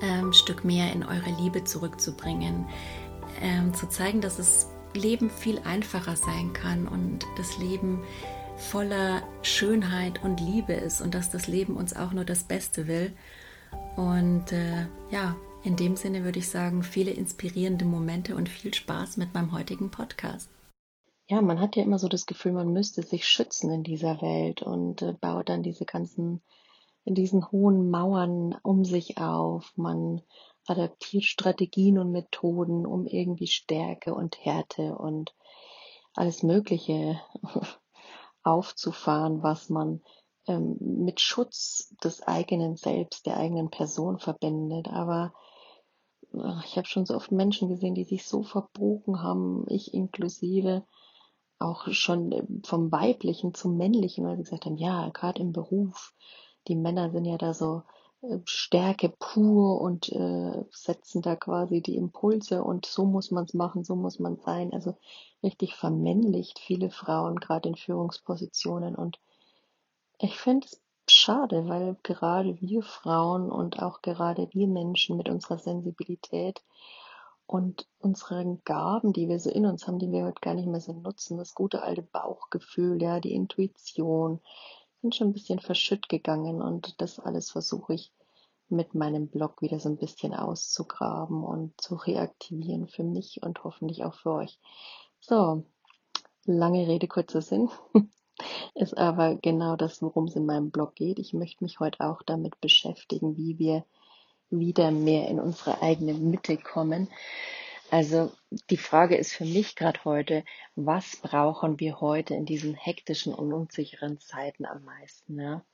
ähm, Stück mehr in eure Liebe zurückzubringen, ähm, zu zeigen, dass das Leben viel einfacher sein kann und das Leben voller Schönheit und Liebe ist und dass das Leben uns auch nur das Beste will. Und äh, ja, in dem Sinne würde ich sagen, viele inspirierende Momente und viel Spaß mit meinem heutigen Podcast. Ja, man hat ja immer so das Gefühl, man müsste sich schützen in dieser Welt und äh, baut dann diese ganzen in diesen hohen Mauern um sich auf. Man adaptiert Strategien und Methoden, um irgendwie Stärke und Härte und alles Mögliche aufzufahren, was man ähm, mit Schutz des eigenen Selbst, der eigenen Person verbindet. Aber ich habe schon so oft Menschen gesehen, die sich so verbogen haben, ich inklusive, auch schon äh, vom Weiblichen zum Männlichen, weil sie gesagt haben, ja, gerade im Beruf die Männer sind ja da so äh, Stärke pur und äh, setzen da quasi die Impulse und so muss man es machen, so muss man sein. Also richtig vermännlicht viele Frauen gerade in Führungspositionen und ich finde es schade, weil gerade wir Frauen und auch gerade wir Menschen mit unserer Sensibilität und unseren Gaben, die wir so in uns haben, die wir heute gar nicht mehr so nutzen, das gute alte Bauchgefühl, ja, die Intuition, bin schon ein bisschen verschütt gegangen und das alles versuche ich mit meinem Blog wieder so ein bisschen auszugraben und zu reaktivieren für mich und hoffentlich auch für euch. So, lange Rede, kurzer Sinn. Ist aber genau das, worum es in meinem Blog geht. Ich möchte mich heute auch damit beschäftigen, wie wir wieder mehr in unsere eigene Mitte kommen. Also die Frage ist für mich gerade heute, was brauchen wir heute in diesen hektischen und unsicheren Zeiten am meisten? Ja?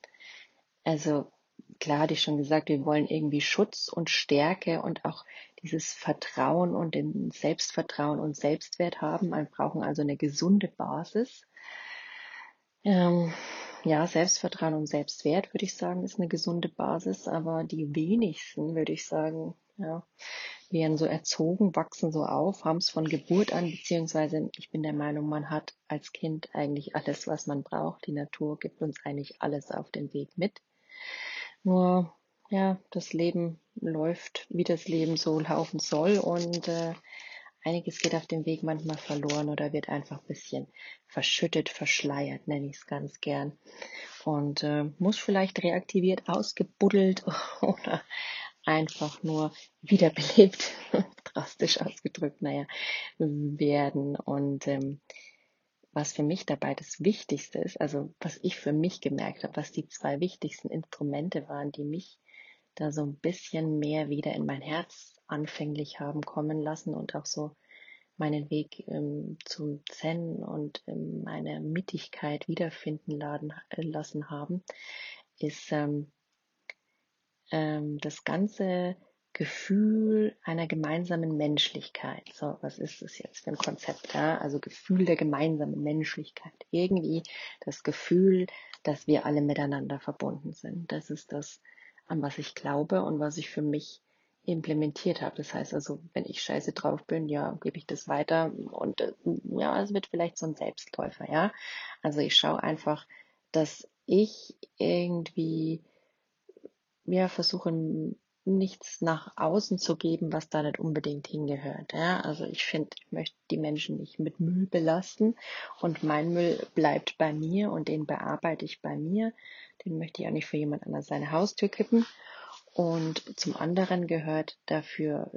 Also klar hatte ich schon gesagt, wir wollen irgendwie Schutz und Stärke und auch dieses Vertrauen und den Selbstvertrauen und Selbstwert haben. Wir brauchen also eine gesunde Basis. Ähm, ja, Selbstvertrauen und Selbstwert, würde ich sagen, ist eine gesunde Basis, aber die wenigsten, würde ich sagen, ja, werden so erzogen, wachsen so auf, haben es von Geburt an, beziehungsweise ich bin der Meinung, man hat als Kind eigentlich alles, was man braucht. Die Natur gibt uns eigentlich alles auf den Weg mit. Nur, ja, das Leben läuft, wie das Leben so laufen soll und äh, einiges geht auf dem Weg manchmal verloren oder wird einfach ein bisschen verschüttet, verschleiert, nenne ich es ganz gern. Und äh, muss vielleicht reaktiviert, ausgebuddelt oder einfach nur wiederbelebt, drastisch ausgedrückt, naja, werden. Und ähm, was für mich dabei das Wichtigste ist, also was ich für mich gemerkt habe, was die zwei wichtigsten Instrumente waren, die mich da so ein bisschen mehr wieder in mein Herz anfänglich haben kommen lassen und auch so meinen Weg ähm, zum Zen und ähm, meine Mittigkeit wiederfinden laden, lassen haben, ist ähm, ähm, das ganze Gefühl einer gemeinsamen Menschlichkeit. So, was ist das jetzt für ein Konzept? Ja? Also Gefühl der gemeinsamen Menschlichkeit. Irgendwie das Gefühl, dass wir alle miteinander verbunden sind. Das ist das, an was ich glaube und was ich für mich implementiert habe. Das heißt also, wenn ich scheiße drauf bin, ja, gebe ich das weiter und äh, ja, es wird vielleicht so ein Selbstläufer, ja. Also ich schaue einfach, dass ich irgendwie ja, versuche nichts nach außen zu geben, was da nicht unbedingt hingehört. Ja? Also ich finde, ich möchte die Menschen nicht mit Müll belasten und mein Müll bleibt bei mir und den bearbeite ich bei mir. Den möchte ich auch nicht für jemand anders seine Haustür kippen. Und zum anderen gehört dafür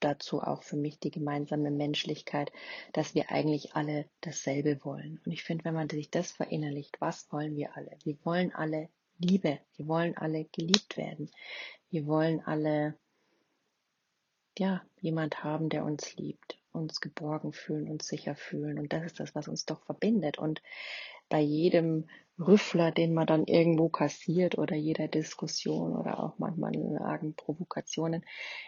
dazu auch für mich die gemeinsame Menschlichkeit, dass wir eigentlich alle dasselbe wollen. Und ich finde, wenn man sich das verinnerlicht, was wollen wir alle? Wir wollen alle Liebe. Wir wollen alle geliebt werden. Wir wollen alle, ja, jemand haben, der uns liebt, uns geborgen fühlen, uns sicher fühlen. Und das ist das, was uns doch verbindet. Und bei jedem Rüffler, den man dann irgendwo kassiert oder jeder Diskussion oder auch manchmal argen Provokationen,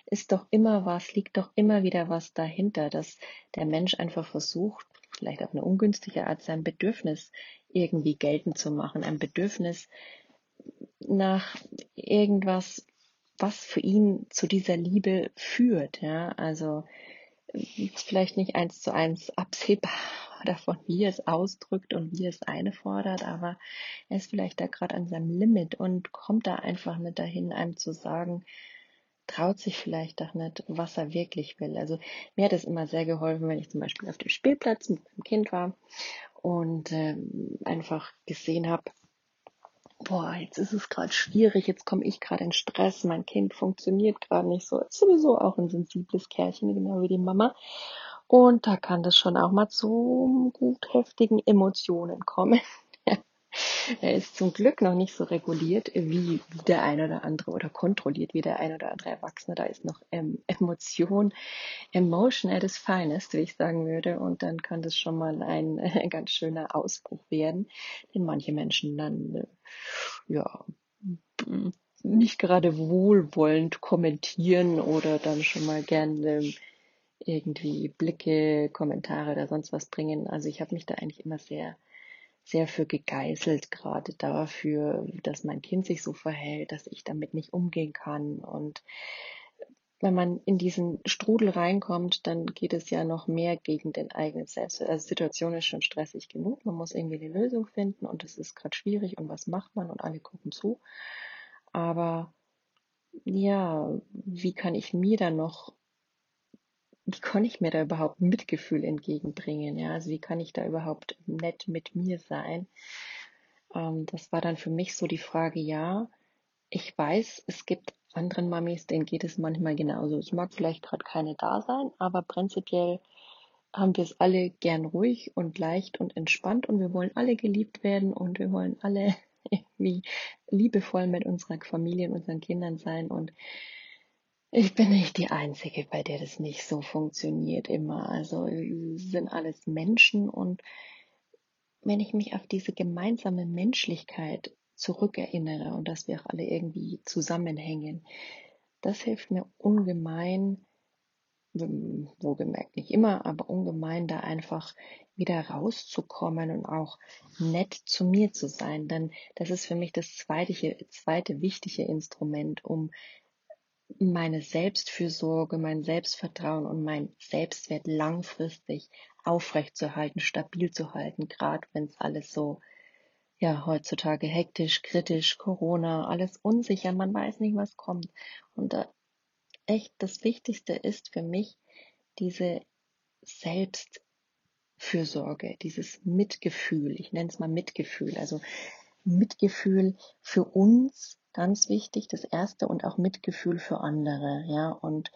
ist doch immer was, liegt doch immer wieder was dahinter, dass der Mensch einfach versucht, vielleicht auf eine ungünstige Art sein Bedürfnis irgendwie geltend zu machen, ein Bedürfnis nach irgendwas, was für ihn zu dieser Liebe führt, ja, also vielleicht nicht eins zu eins absehbar davon, wie er es ausdrückt und wie er es einfordert, aber er ist vielleicht da gerade an seinem Limit und kommt da einfach nicht dahin, einem zu sagen, traut sich vielleicht doch nicht, was er wirklich will. Also mir hat es immer sehr geholfen, wenn ich zum Beispiel auf dem Spielplatz mit meinem Kind war und äh, einfach gesehen habe, boah, jetzt ist es gerade schwierig, jetzt komme ich gerade in Stress, mein Kind funktioniert gerade nicht so. Ist sowieso auch ein sensibles Kerlchen, genau wie die Mama. Und da kann das schon auch mal zu gut heftigen Emotionen kommen. er ist zum Glück noch nicht so reguliert wie der ein oder andere oder kontrolliert wie der ein oder andere Erwachsene. Da ist noch ähm, Emotion, Emotion at its finest, wie ich sagen würde. Und dann kann das schon mal ein äh, ganz schöner Ausbruch werden, den manche Menschen dann, äh, ja, nicht gerade wohlwollend kommentieren oder dann schon mal gerne ähm, irgendwie Blicke, Kommentare oder sonst was bringen. Also ich habe mich da eigentlich immer sehr, sehr für gegeißelt, gerade dafür, dass mein Kind sich so verhält, dass ich damit nicht umgehen kann. Und wenn man in diesen Strudel reinkommt, dann geht es ja noch mehr gegen den eigenen Selbst. Also die Situation ist schon stressig genug. Man muss irgendwie eine Lösung finden und es ist gerade schwierig und was macht man und alle gucken zu. Aber ja, wie kann ich mir dann noch wie kann ich mir da überhaupt Mitgefühl entgegenbringen? Ja, also wie kann ich da überhaupt nett mit mir sein? Ähm, das war dann für mich so die Frage, ja, ich weiß, es gibt anderen Mamis, denen geht es manchmal genauso. Es mag vielleicht gerade keine da sein, aber prinzipiell haben wir es alle gern ruhig und leicht und entspannt und wir wollen alle geliebt werden und wir wollen alle irgendwie liebevoll mit unserer Familie und unseren Kindern sein und ich bin nicht die Einzige, bei der das nicht so funktioniert immer. Also sind alles Menschen und wenn ich mich auf diese gemeinsame Menschlichkeit zurückerinnere und dass wir auch alle irgendwie zusammenhängen, das hilft mir ungemein, wohlgemerkt nicht immer, aber ungemein da einfach wieder rauszukommen und auch nett zu mir zu sein. Denn das ist für mich das zweite, zweite wichtige Instrument, um meine Selbstfürsorge, mein Selbstvertrauen und mein Selbstwert langfristig aufrechtzuerhalten, stabil zu halten, gerade wenn es alles so, ja, heutzutage hektisch, kritisch, Corona, alles unsicher, man weiß nicht, was kommt. Und da echt das Wichtigste ist für mich diese Selbstfürsorge, dieses Mitgefühl, ich nenne es mal Mitgefühl, also Mitgefühl für uns, ganz wichtig, das erste und auch Mitgefühl für andere, ja, und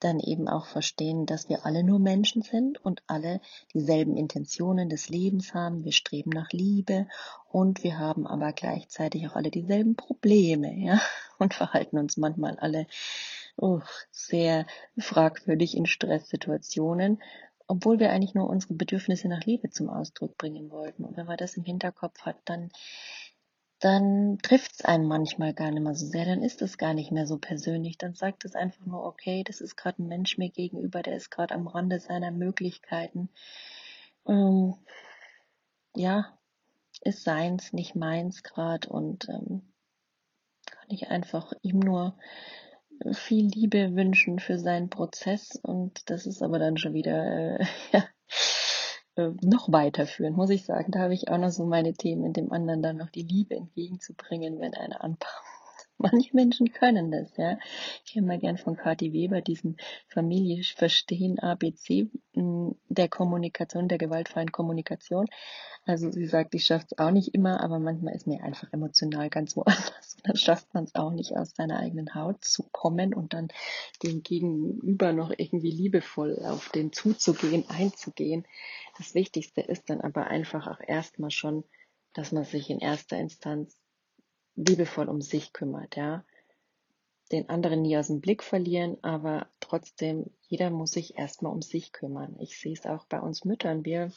dann eben auch verstehen, dass wir alle nur Menschen sind und alle dieselben Intentionen des Lebens haben. Wir streben nach Liebe und wir haben aber gleichzeitig auch alle dieselben Probleme, ja, und verhalten uns manchmal alle oh, sehr fragwürdig in Stresssituationen, obwohl wir eigentlich nur unsere Bedürfnisse nach Liebe zum Ausdruck bringen wollten. Und wenn man das im Hinterkopf hat, dann dann trifft es einen manchmal gar nicht mehr so sehr, dann ist es gar nicht mehr so persönlich, dann sagt es einfach nur, okay, das ist gerade ein Mensch mir gegenüber, der ist gerade am Rande seiner Möglichkeiten. Ähm, ja, ist seins, nicht meins gerade und ähm, kann ich einfach ihm nur viel Liebe wünschen für seinen Prozess und das ist aber dann schon wieder äh, ja, äh, noch weiterführen, muss ich sagen. Da habe ich auch noch so meine Themen, dem anderen dann noch die Liebe entgegenzubringen, wenn einer anpasst. Manche Menschen können das, ja. Ich höre mal gern von Kathi Weber diesen Familie verstehen ABC der Kommunikation, der gewaltfreien Kommunikation. Also sie sagt, ich schaffe es auch nicht immer, aber manchmal ist mir einfach emotional ganz woanders. Und dann schafft man es auch nicht, aus seiner eigenen Haut zu kommen und dann dem Gegenüber noch irgendwie liebevoll auf den zuzugehen, einzugehen. Das Wichtigste ist dann aber einfach auch erstmal schon, dass man sich in erster Instanz liebevoll um sich kümmert, ja. Den anderen nie aus dem Blick verlieren, aber trotzdem, jeder muss sich erstmal um sich kümmern. Ich sehe es auch bei uns Müttern. Wir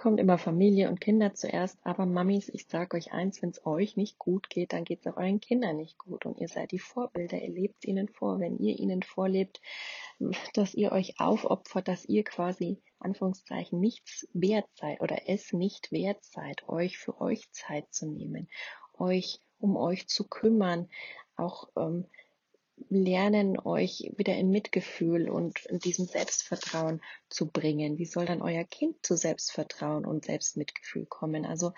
kommt immer Familie und Kinder zuerst, aber Mamis, ich sage euch eins, wenn es euch nicht gut geht, dann geht es auch euren Kindern nicht gut. Und ihr seid die Vorbilder, ihr lebt ihnen vor, wenn ihr ihnen vorlebt, dass ihr euch aufopfert, dass ihr quasi Anführungszeichen nichts wert seid oder es nicht wert seid, euch für euch Zeit zu nehmen, euch um euch zu kümmern, auch ähm, lernen, euch wieder in Mitgefühl und in diesem Selbstvertrauen zu bringen. Wie soll dann euer Kind zu Selbstvertrauen und Selbstmitgefühl kommen? Also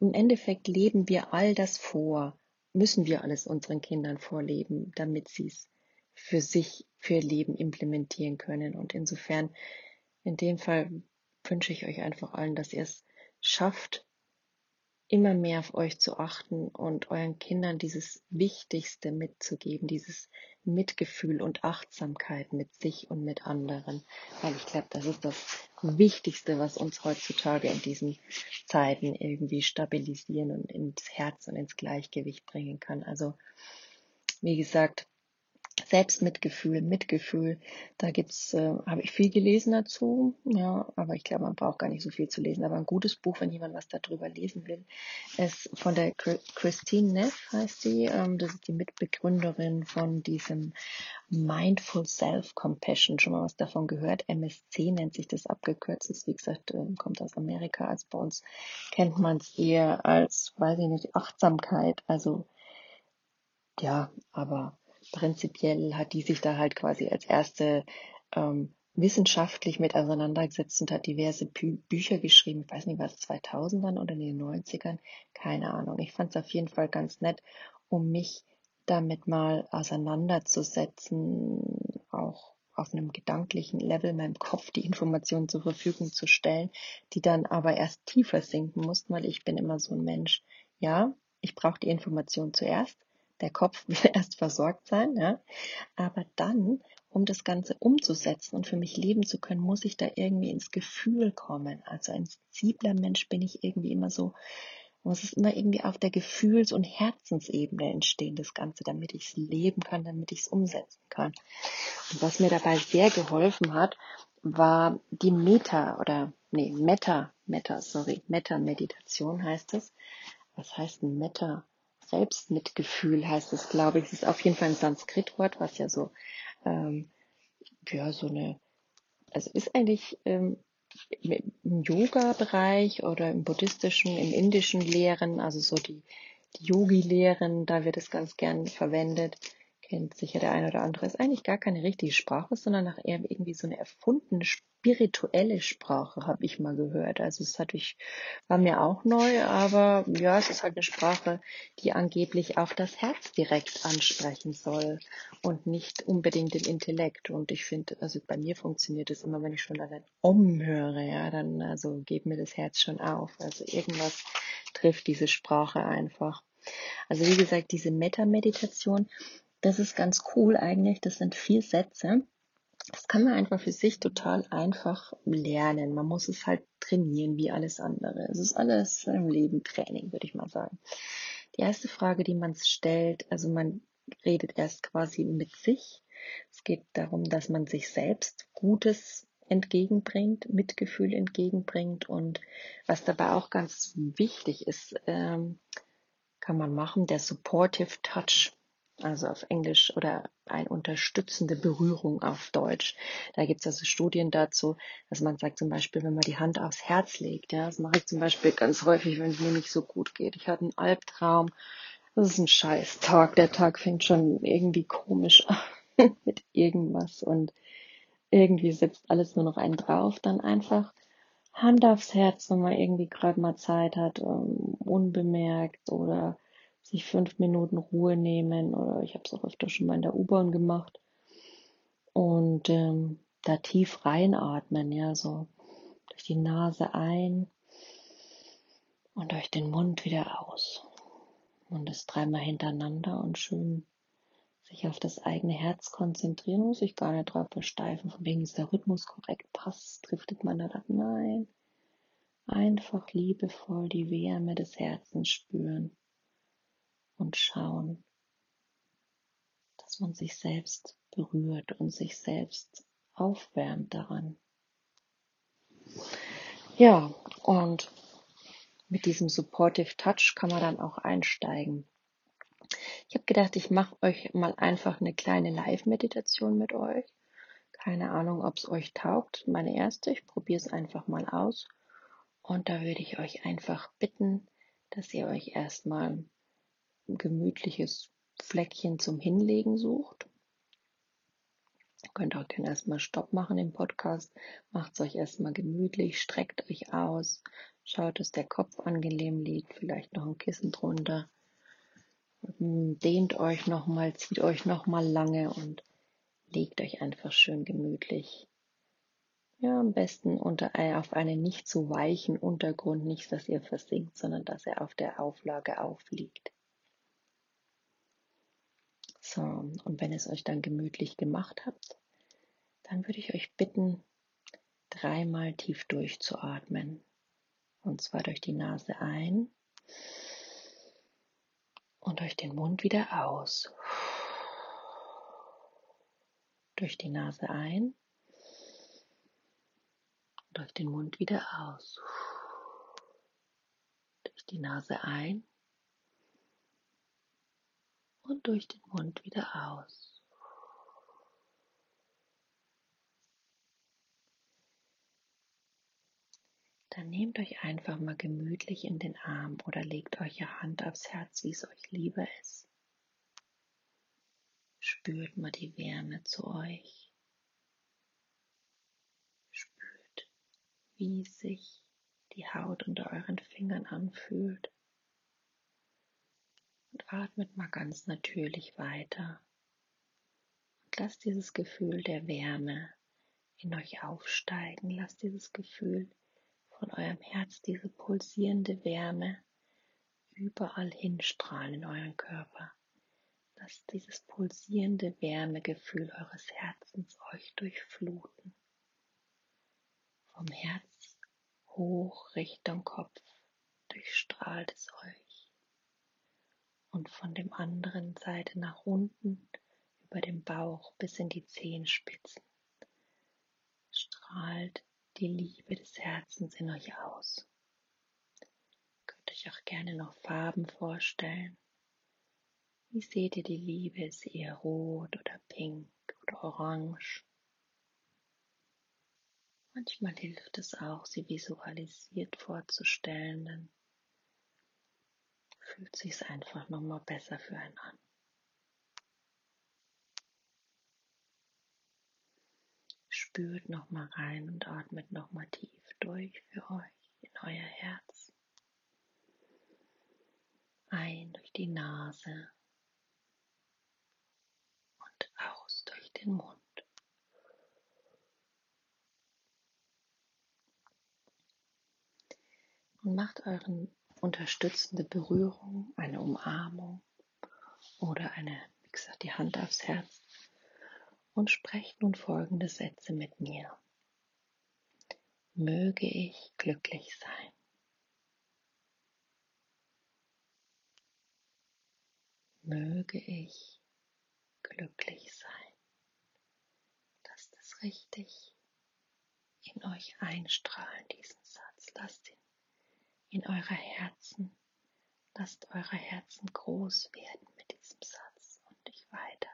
im Endeffekt leben wir all das vor, müssen wir alles unseren Kindern vorleben, damit sie es für sich, für ihr Leben implementieren können. Und insofern, in dem Fall wünsche ich euch einfach allen, dass ihr es schafft, immer mehr auf euch zu achten und euren Kindern dieses Wichtigste mitzugeben, dieses Mitgefühl und Achtsamkeit mit sich und mit anderen. Weil ich glaube, das ist das Wichtigste, was uns heutzutage in diesen Zeiten irgendwie stabilisieren und ins Herz und ins Gleichgewicht bringen kann. Also, wie gesagt, Selbstmitgefühl, Mitgefühl, da gibt's, äh, habe ich viel gelesen dazu, ja, aber ich glaube, man braucht gar nicht so viel zu lesen. Aber ein gutes Buch, wenn jemand was darüber lesen will, ist von der Christine Neff heißt die, ähm, das ist die Mitbegründerin von diesem Mindful Self-Compassion. Schon mal was davon gehört? MSC nennt sich das abgekürzt. Ist, wie gesagt, äh, kommt aus Amerika. Als bei uns kennt man es eher als, weiß ich nicht, Achtsamkeit. Also ja, aber prinzipiell hat die sich da halt quasi als erste ähm, wissenschaftlich mit auseinandergesetzt und hat diverse Bü Bücher geschrieben. Ich weiß nicht, was 2000ern oder in den 90ern, keine Ahnung. Ich fand es auf jeden Fall ganz nett, um mich damit mal auseinanderzusetzen, auch auf einem gedanklichen Level meinem Kopf die Informationen zur Verfügung zu stellen, die dann aber erst tiefer sinken mussten, weil ich bin immer so ein Mensch. Ja, ich brauche die Information zuerst, der Kopf will erst versorgt sein, ja. Aber dann, um das Ganze umzusetzen und für mich leben zu können, muss ich da irgendwie ins Gefühl kommen. Also ein sensibler Mensch bin ich irgendwie immer so, muss es immer irgendwie auf der Gefühls- und Herzensebene entstehen, das Ganze, damit ich es leben kann, damit ich es umsetzen kann. Und was mir dabei sehr geholfen hat, war die Meta oder nee, Meta, Meta, sorry, Meta-Meditation heißt es. Was heißt Meta? Selbstmitgefühl heißt es, glaube ich. Es ist auf jeden Fall ein Sanskrit-Wort, was ja so, ähm, ja, so eine, also ist eigentlich ähm, im Yoga-Bereich oder im buddhistischen, im indischen Lehren, also so die, die Yogi-Lehren, da wird es ganz gern verwendet kennt sicher der eine oder andere, ist eigentlich gar keine richtige Sprache, sondern nach eher irgendwie so eine erfundene spirituelle Sprache, habe ich mal gehört. Also es hat ich, war mir auch neu, aber ja, es ist halt eine Sprache, die angeblich auch das Herz direkt ansprechen soll und nicht unbedingt den Intellekt. Und ich finde, also bei mir funktioniert es immer, wenn ich schon einen Om höre, ja, dann also geht mir das Herz schon auf. Also irgendwas trifft diese Sprache einfach. Also wie gesagt, diese Meta-Meditation, das ist ganz cool eigentlich. Das sind vier Sätze. Das kann man einfach für sich total einfach lernen. Man muss es halt trainieren wie alles andere. Es ist alles im Leben Training, würde ich mal sagen. Die erste Frage, die man stellt, also man redet erst quasi mit sich. Es geht darum, dass man sich selbst Gutes entgegenbringt, Mitgefühl entgegenbringt und was dabei auch ganz wichtig ist, ähm, kann man machen, der Supportive Touch also auf Englisch oder eine unterstützende Berührung auf Deutsch. Da gibt es also Studien dazu, dass man sagt zum Beispiel, wenn man die Hand aufs Herz legt, ja, das mache ich zum Beispiel ganz häufig, wenn es mir nicht so gut geht. Ich hatte einen Albtraum, das ist ein scheiß Tag, der Tag fängt schon irgendwie komisch an mit irgendwas und irgendwie sitzt alles nur noch einen drauf, dann einfach Hand aufs Herz, wenn man irgendwie gerade mal Zeit hat, um, unbemerkt oder sich fünf Minuten Ruhe nehmen. Oder ich habe es auch öfter schon mal in der U-Bahn gemacht. Und ähm, da tief reinatmen, ja, so durch die Nase ein und durch den Mund wieder aus. Und das dreimal hintereinander und schön sich auf das eigene Herz konzentrieren, muss ich gar nicht drauf versteifen, von wegen ist der Rhythmus korrekt, passt, driftet man da ab. Nein, einfach liebevoll die Wärme des Herzens spüren und schauen, dass man sich selbst berührt und sich selbst aufwärmt daran. Ja, und mit diesem Supportive Touch kann man dann auch einsteigen. Ich habe gedacht, ich mache euch mal einfach eine kleine Live-Meditation mit euch. Keine Ahnung, ob es euch taugt. Meine erste, ich probiere es einfach mal aus. Und da würde ich euch einfach bitten, dass ihr euch erstmal gemütliches Fleckchen zum Hinlegen sucht. Ihr könnt auch gerne erstmal Stopp machen im Podcast. Macht es euch erstmal gemütlich, streckt euch aus, schaut, dass der Kopf angenehm liegt, vielleicht noch ein Kissen drunter. Dehnt euch nochmal, zieht euch nochmal lange und legt euch einfach schön gemütlich. Ja, am besten unter, auf einen nicht zu weichen Untergrund, nicht, dass ihr versinkt, sondern dass er auf der Auflage aufliegt. So, und wenn es euch dann gemütlich gemacht habt, dann würde ich euch bitten, dreimal tief durchzuatmen. Und zwar durch die Nase ein und durch den Mund wieder aus. Durch die Nase ein durch den Mund wieder aus. Durch die Nase ein und durch den Mund wieder aus. Dann nehmt euch einfach mal gemütlich in den Arm oder legt eure Hand aufs Herz, wie es euch lieber ist. Spürt mal die Wärme zu euch. Spürt, wie sich die Haut unter euren Fingern anfühlt. Atmet mal ganz natürlich weiter. Und lasst dieses Gefühl der Wärme in euch aufsteigen. Lasst dieses Gefühl von eurem Herz diese pulsierende Wärme überall hinstrahlen in euren Körper. Lasst dieses pulsierende Wärmegefühl eures Herzens euch durchfluten. Vom Herz hoch Richtung Kopf durchstrahlt es euch. Und von dem anderen Seite nach unten über den Bauch bis in die Zehenspitzen strahlt die Liebe des Herzens in euch aus. Ihr könnt euch auch gerne noch Farben vorstellen. Wie seht ihr die Liebe? Ist sie eher rot oder pink oder orange? Manchmal hilft es auch, sie visualisiert vorzustellen, dann fühlt sich einfach nochmal besser für einen an. spürt nochmal rein und atmet nochmal tief durch für euch in euer Herz. Ein durch die Nase und aus durch den Mund. Und macht euren unterstützende Berührung, eine Umarmung oder eine, wie gesagt, die Hand aufs Herz und sprecht nun folgende Sätze mit mir. Möge ich glücklich sein. Möge ich glücklich sein. Lasst es richtig in euch einstrahlen, diesen Satz. Lasst ihn in eure Herzen, lasst eure Herzen groß werden mit diesem Satz und nicht weiter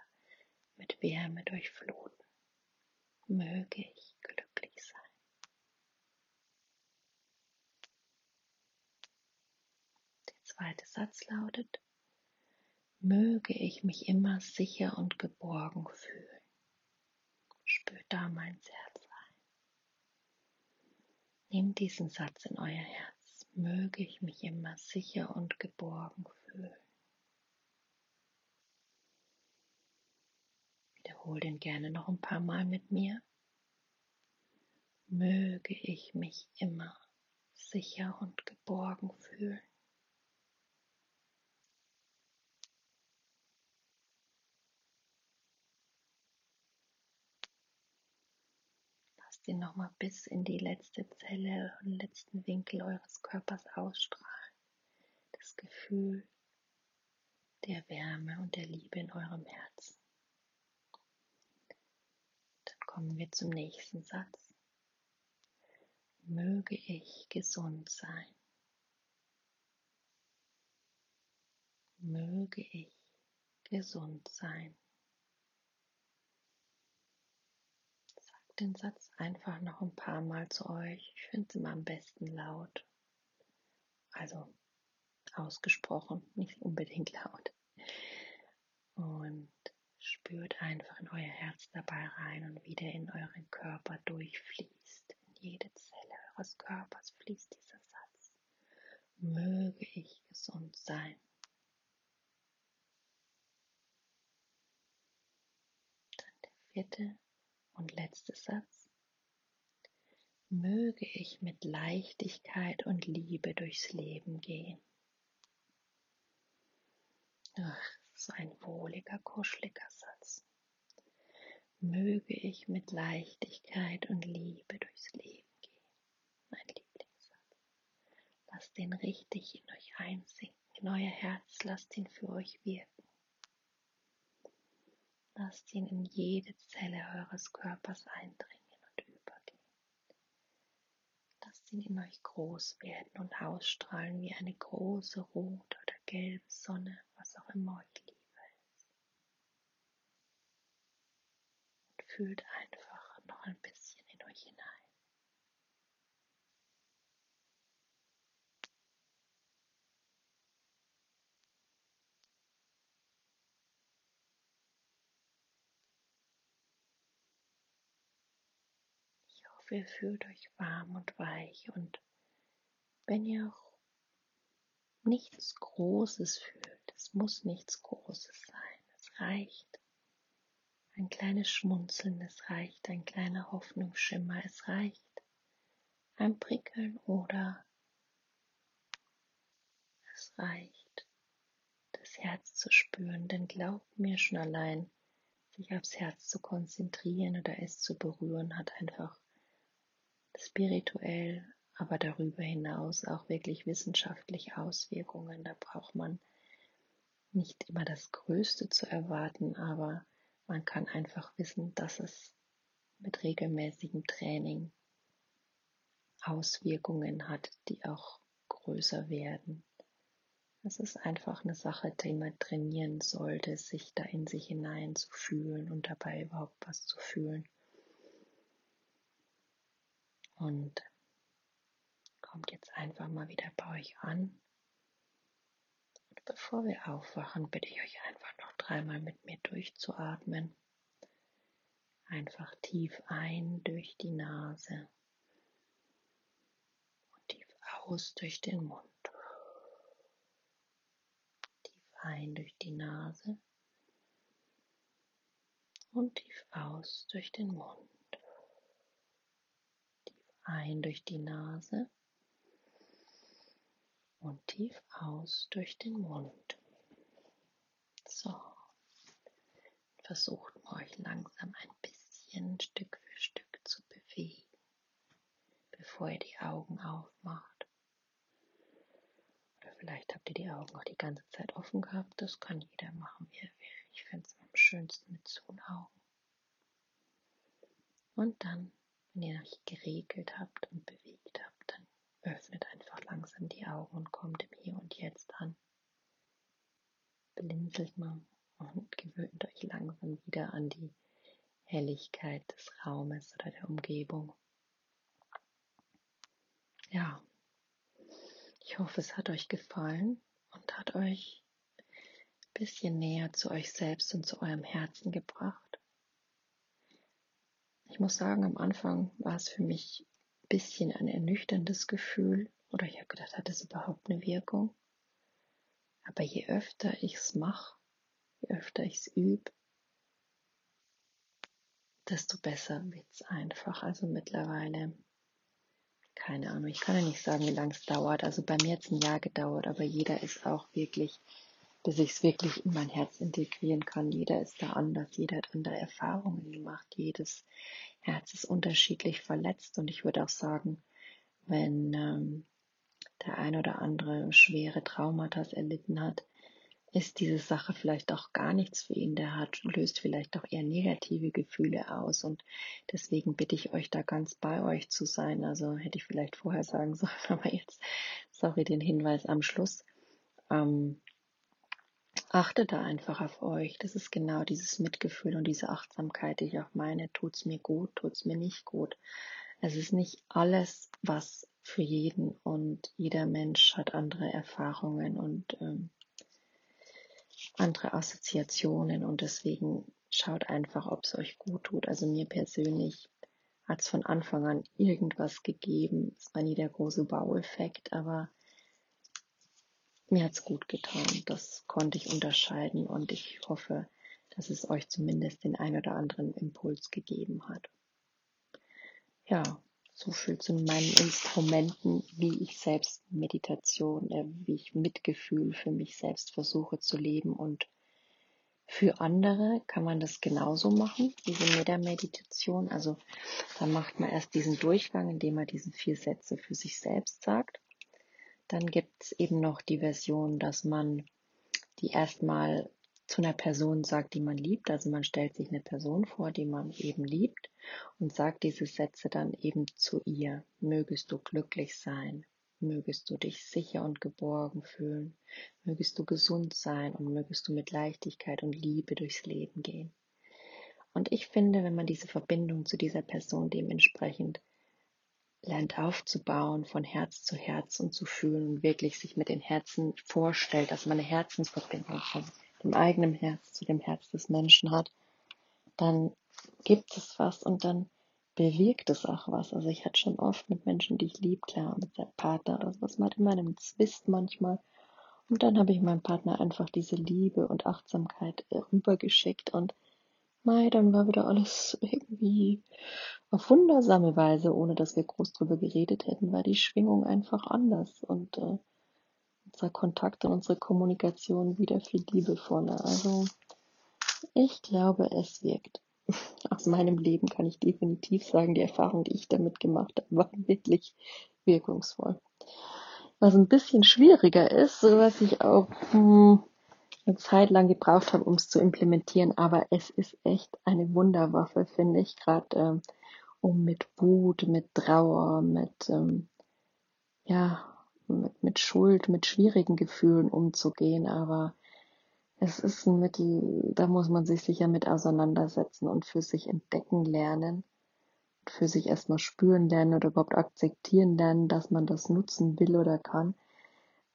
mit Wärme durchfluten. Möge ich glücklich sein. Der zweite Satz lautet, möge ich mich immer sicher und geborgen fühlen. Spürt da mein Herz ein. Nehmt diesen Satz in euer Herz. Möge ich mich immer sicher und geborgen fühlen. Wiederhol den gerne noch ein paar Mal mit mir. möge ich mich immer sicher und geborgen fühlen. Lasst ihn nochmal bis in die letzte Zelle und letzten Winkel eures Körpers ausstrahlen. Das Gefühl der Wärme und der Liebe in eurem Herzen. Dann kommen wir zum nächsten Satz. Möge ich gesund sein. Möge ich gesund sein. Den Satz einfach noch ein paar Mal zu euch. Ich finde es immer am besten laut. Also ausgesprochen, nicht unbedingt laut. Und spürt einfach in euer Herz dabei rein und wie der in euren Körper durchfließt. In jede Zelle eures Körpers fließt dieser Satz. Möge ich gesund sein. Dann der vierte und letzte Satz. Möge ich mit Leichtigkeit und Liebe durchs Leben gehen. Ach, so ein wohliger, kuscheliger Satz. Möge ich mit Leichtigkeit und Liebe durchs Leben gehen. Mein Lieblingssatz. Lasst ihn richtig in euch einsinken, in euer Herz, lasst ihn für euch wirken. Lasst ihn in jede Zelle eures Körpers eindringen und übergehen. Lasst ihn in euch groß werden und ausstrahlen wie eine große rote oder gelbe Sonne was auch immer euch lieber ist. Und fühlt einfach noch ein bisschen in euch hinein. Ich hoffe, ihr fühlt euch warm und weich und wenn ihr auch nichts Großes fühlt, es muss nichts Großes sein. Es reicht ein kleines Schmunzeln, es reicht ein kleiner Hoffnungsschimmer, es reicht ein Prickeln oder es reicht das Herz zu spüren, denn glaubt mir schon allein, sich aufs Herz zu konzentrieren oder es zu berühren, hat einfach spirituell, aber darüber hinaus auch wirklich wissenschaftliche Auswirkungen. Da braucht man nicht immer das Größte zu erwarten, aber man kann einfach wissen, dass es mit regelmäßigem Training Auswirkungen hat, die auch größer werden. Es ist einfach eine Sache, die man trainieren sollte, sich da in sich hinein zu fühlen und dabei überhaupt was zu fühlen. Und kommt jetzt einfach mal wieder bei euch an Bevor wir aufwachen, bitte ich euch einfach noch dreimal mit mir durchzuatmen. Einfach tief ein durch die Nase und tief aus durch den Mund. Tief ein durch die Nase und tief aus durch den Mund. Ein durch die Nase und tief aus durch den Mund. So. Versucht euch langsam ein bisschen Stück für Stück zu bewegen, bevor ihr die Augen aufmacht. Oder vielleicht habt ihr die Augen auch die ganze Zeit offen gehabt. Das kann jeder machen, wie er will. Ich finde es am schönsten mit zu Augen. Und dann, wenn ihr euch geregelt habt und bewegt habt, Öffnet einfach langsam die Augen und kommt im Hier und Jetzt an. Blinzelt mal und gewöhnt euch langsam wieder an die Helligkeit des Raumes oder der Umgebung. Ja, ich hoffe, es hat euch gefallen und hat euch ein bisschen näher zu euch selbst und zu eurem Herzen gebracht. Ich muss sagen, am Anfang war es für mich bisschen ein ernüchterndes Gefühl oder ich habe gedacht, hat das überhaupt eine Wirkung? Aber je öfter ich es mache, je öfter ich es übe, desto besser wird es einfach. Also mittlerweile keine Ahnung, ich kann ja nicht sagen, wie lange es dauert. Also bei mir hat es ein Jahr gedauert, aber jeder ist auch wirklich, bis ich es wirklich in mein Herz integrieren kann. Jeder ist da anders, jeder hat andere Erfahrungen gemacht. Jedes Herz ist unterschiedlich verletzt und ich würde auch sagen, wenn ähm, der ein oder andere schwere Traumata erlitten hat, ist diese Sache vielleicht auch gar nichts für ihn. Der hat, löst vielleicht auch eher negative Gefühle aus. Und deswegen bitte ich euch da ganz bei euch zu sein. Also hätte ich vielleicht vorher sagen sollen, aber jetzt, sorry, den Hinweis am Schluss. Ähm, achtet da einfach auf euch. Das ist genau dieses Mitgefühl und diese Achtsamkeit, die ich auch meine. Tut's mir gut, tut's mir nicht gut. Es ist nicht alles, was für jeden und jeder Mensch hat andere Erfahrungen und ähm, andere Assoziationen und deswegen schaut einfach, ob es euch gut tut. Also mir persönlich hat es von Anfang an irgendwas gegeben. Es war nie der große Baueffekt, aber mir hat es gut getan. Das konnte ich unterscheiden und ich hoffe, dass es euch zumindest den ein oder anderen Impuls gegeben hat. Ja, so viel zu meinen Instrumenten, wie ich selbst Meditation, äh, wie ich Mitgefühl für mich selbst versuche zu leben und für andere kann man das genauso machen, diese Meta-Meditation. Also da macht man erst diesen Durchgang, indem man diese vier Sätze für sich selbst sagt. Dann gibt es eben noch die Version, dass man die erstmal zu einer Person sagt, die man liebt. Also man stellt sich eine Person vor, die man eben liebt und sagt diese Sätze dann eben zu ihr. Mögest du glücklich sein, mögest du dich sicher und geborgen fühlen, mögest du gesund sein und mögest du mit Leichtigkeit und Liebe durchs Leben gehen. Und ich finde, wenn man diese Verbindung zu dieser Person dementsprechend lernt aufzubauen von Herz zu Herz und zu fühlen und wirklich sich mit den Herzen vorstellt, dass man eine Herzensverbindung von dem eigenen Herz zu dem Herz des Menschen hat, dann gibt es was und dann bewirkt es auch was. Also ich hatte schon oft mit Menschen, die ich lieb, klar, mit seinem Partner oder sowas, man hat immer einen Zwist manchmal. Und dann habe ich meinem Partner einfach diese Liebe und Achtsamkeit rübergeschickt und mei, dann war wieder alles irgendwie auf wundersame Weise, ohne dass wir groß drüber geredet hätten, war die Schwingung einfach anders und äh, unser Kontakt und unsere Kommunikation wieder viel liebevoller. Also ich glaube, es wirkt. Aus meinem Leben kann ich definitiv sagen, die Erfahrung, die ich damit gemacht habe, war wirklich wirkungsvoll. Was ein bisschen schwieriger ist, was ich auch hm, eine Zeit lang gebraucht habe, um es zu implementieren, aber es ist echt eine Wunderwaffe, finde ich, gerade ähm, um mit Wut, mit Trauer, mit ähm, ja, mit, mit Schuld, mit schwierigen Gefühlen umzugehen, aber es ist ein Mittel, da muss man sich sicher mit auseinandersetzen und für sich entdecken lernen, für sich erstmal spüren lernen oder überhaupt akzeptieren lernen, dass man das nutzen will oder kann,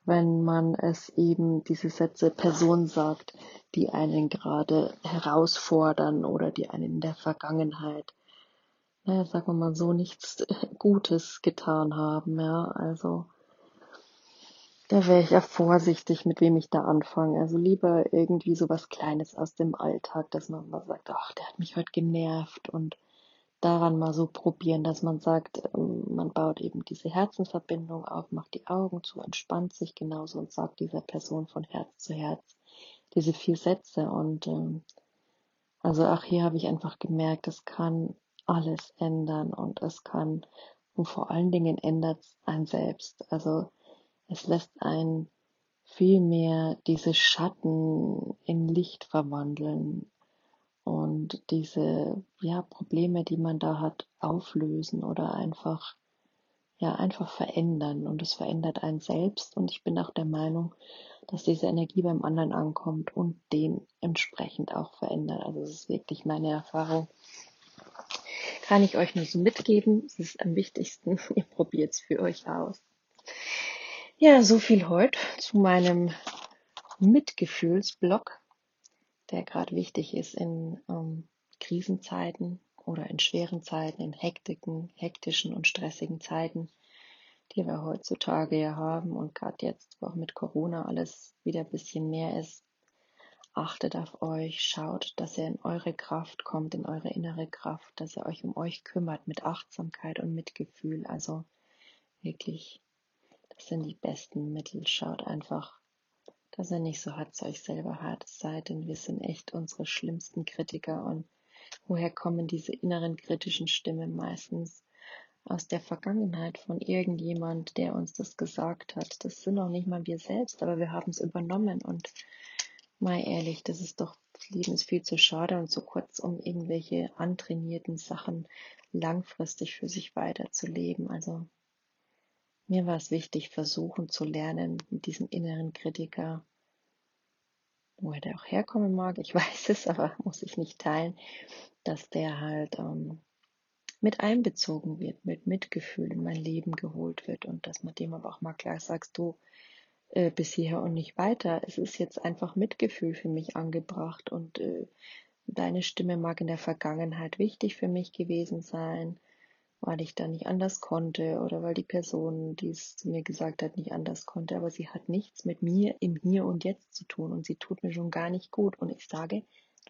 wenn man es eben diese Sätze Person sagt, die einen gerade herausfordern oder die einen in der Vergangenheit, naja, sagen wir mal so, nichts Gutes getan haben, ja, also da wäre ich ja vorsichtig, mit wem ich da anfange. Also lieber irgendwie so was Kleines aus dem Alltag, dass man mal sagt, ach, der hat mich heute genervt und daran mal so probieren, dass man sagt, ähm, man baut eben diese Herzensverbindung auf, macht die Augen zu, entspannt sich genauso und sagt dieser Person von Herz zu Herz diese vier Sätze. Und ähm, also ach, hier habe ich einfach gemerkt, es kann alles ändern und es kann und vor allen Dingen ändert es ein selbst. Also es lässt einen viel mehr diese Schatten in Licht verwandeln und diese ja, Probleme, die man da hat, auflösen oder einfach ja einfach verändern und es verändert einen selbst und ich bin auch der Meinung, dass diese Energie beim anderen ankommt und den entsprechend auch verändert. Also es ist wirklich meine Erfahrung. Kann ich euch nur so mitgeben. Es ist am wichtigsten, ihr probiert es für euch aus. Ja, so viel heute zu meinem Mitgefühlsblock, der gerade wichtig ist in ähm, Krisenzeiten oder in schweren Zeiten, in hektiken, hektischen und stressigen Zeiten, die wir heutzutage ja haben und gerade jetzt, wo auch mit Corona alles wieder ein bisschen mehr ist. Achtet auf euch, schaut, dass ihr in eure Kraft kommt, in eure innere Kraft, dass ihr euch um euch kümmert mit Achtsamkeit und Mitgefühl. Also Wirklich, das sind die besten Mittel. Schaut einfach, dass ihr nicht so hart zu euch selber hart seid, denn wir sind echt unsere schlimmsten Kritiker. Und woher kommen diese inneren kritischen Stimmen meistens? Aus der Vergangenheit von irgendjemand, der uns das gesagt hat. Das sind auch nicht mal wir selbst, aber wir haben es übernommen. Und mal ehrlich, das ist doch, das Leben ist viel zu schade und zu kurz, um irgendwelche antrainierten Sachen langfristig für sich weiterzuleben. Also mir war es wichtig, versuchen zu lernen, mit diesem inneren Kritiker, wo er auch herkommen mag, ich weiß es, aber muss ich nicht teilen, dass der halt ähm, mit einbezogen wird, mit Mitgefühl in mein Leben geholt wird und dass man dem aber auch mal klar sagst, du äh, bis hierher und nicht weiter. Es ist jetzt einfach Mitgefühl für mich angebracht und äh, deine Stimme mag in der Vergangenheit wichtig für mich gewesen sein weil ich da nicht anders konnte oder weil die Person, die es zu mir gesagt hat, nicht anders konnte. Aber sie hat nichts mit mir im Hier und Jetzt zu tun und sie tut mir schon gar nicht gut. Und ich sage,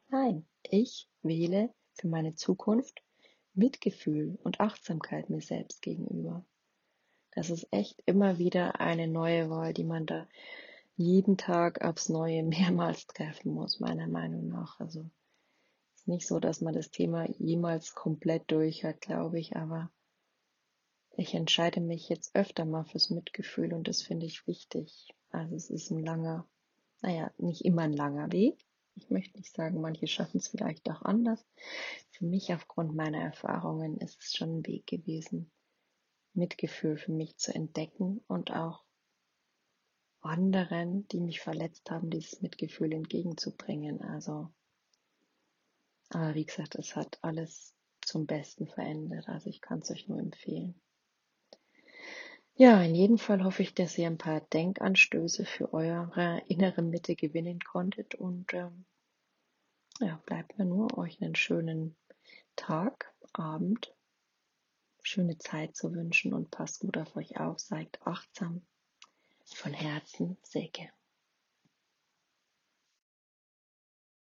nein, ich wähle für meine Zukunft Mitgefühl und Achtsamkeit mir selbst gegenüber. Das ist echt immer wieder eine neue Wahl, die man da jeden Tag aufs Neue mehrmals treffen muss, meiner Meinung nach. Also ist nicht so, dass man das Thema jemals komplett durch hat, glaube ich, aber ich entscheide mich jetzt öfter mal fürs Mitgefühl und das finde ich wichtig. Also es ist ein langer, naja, nicht immer ein langer Weg. Ich möchte nicht sagen, manche schaffen es vielleicht auch anders. Für mich aufgrund meiner Erfahrungen ist es schon ein Weg gewesen, Mitgefühl für mich zu entdecken und auch anderen, die mich verletzt haben, dieses Mitgefühl entgegenzubringen. Also aber wie gesagt, es hat alles zum Besten verändert. Also ich kann es euch nur empfehlen. Ja, in jedem Fall hoffe ich, dass ihr ein paar Denkanstöße für eure innere Mitte gewinnen konntet und ähm, ja, bleibt mir nur euch einen schönen Tag, Abend, schöne Zeit zu wünschen und passt gut auf euch auf, seid achtsam. Von Herzen, Säge.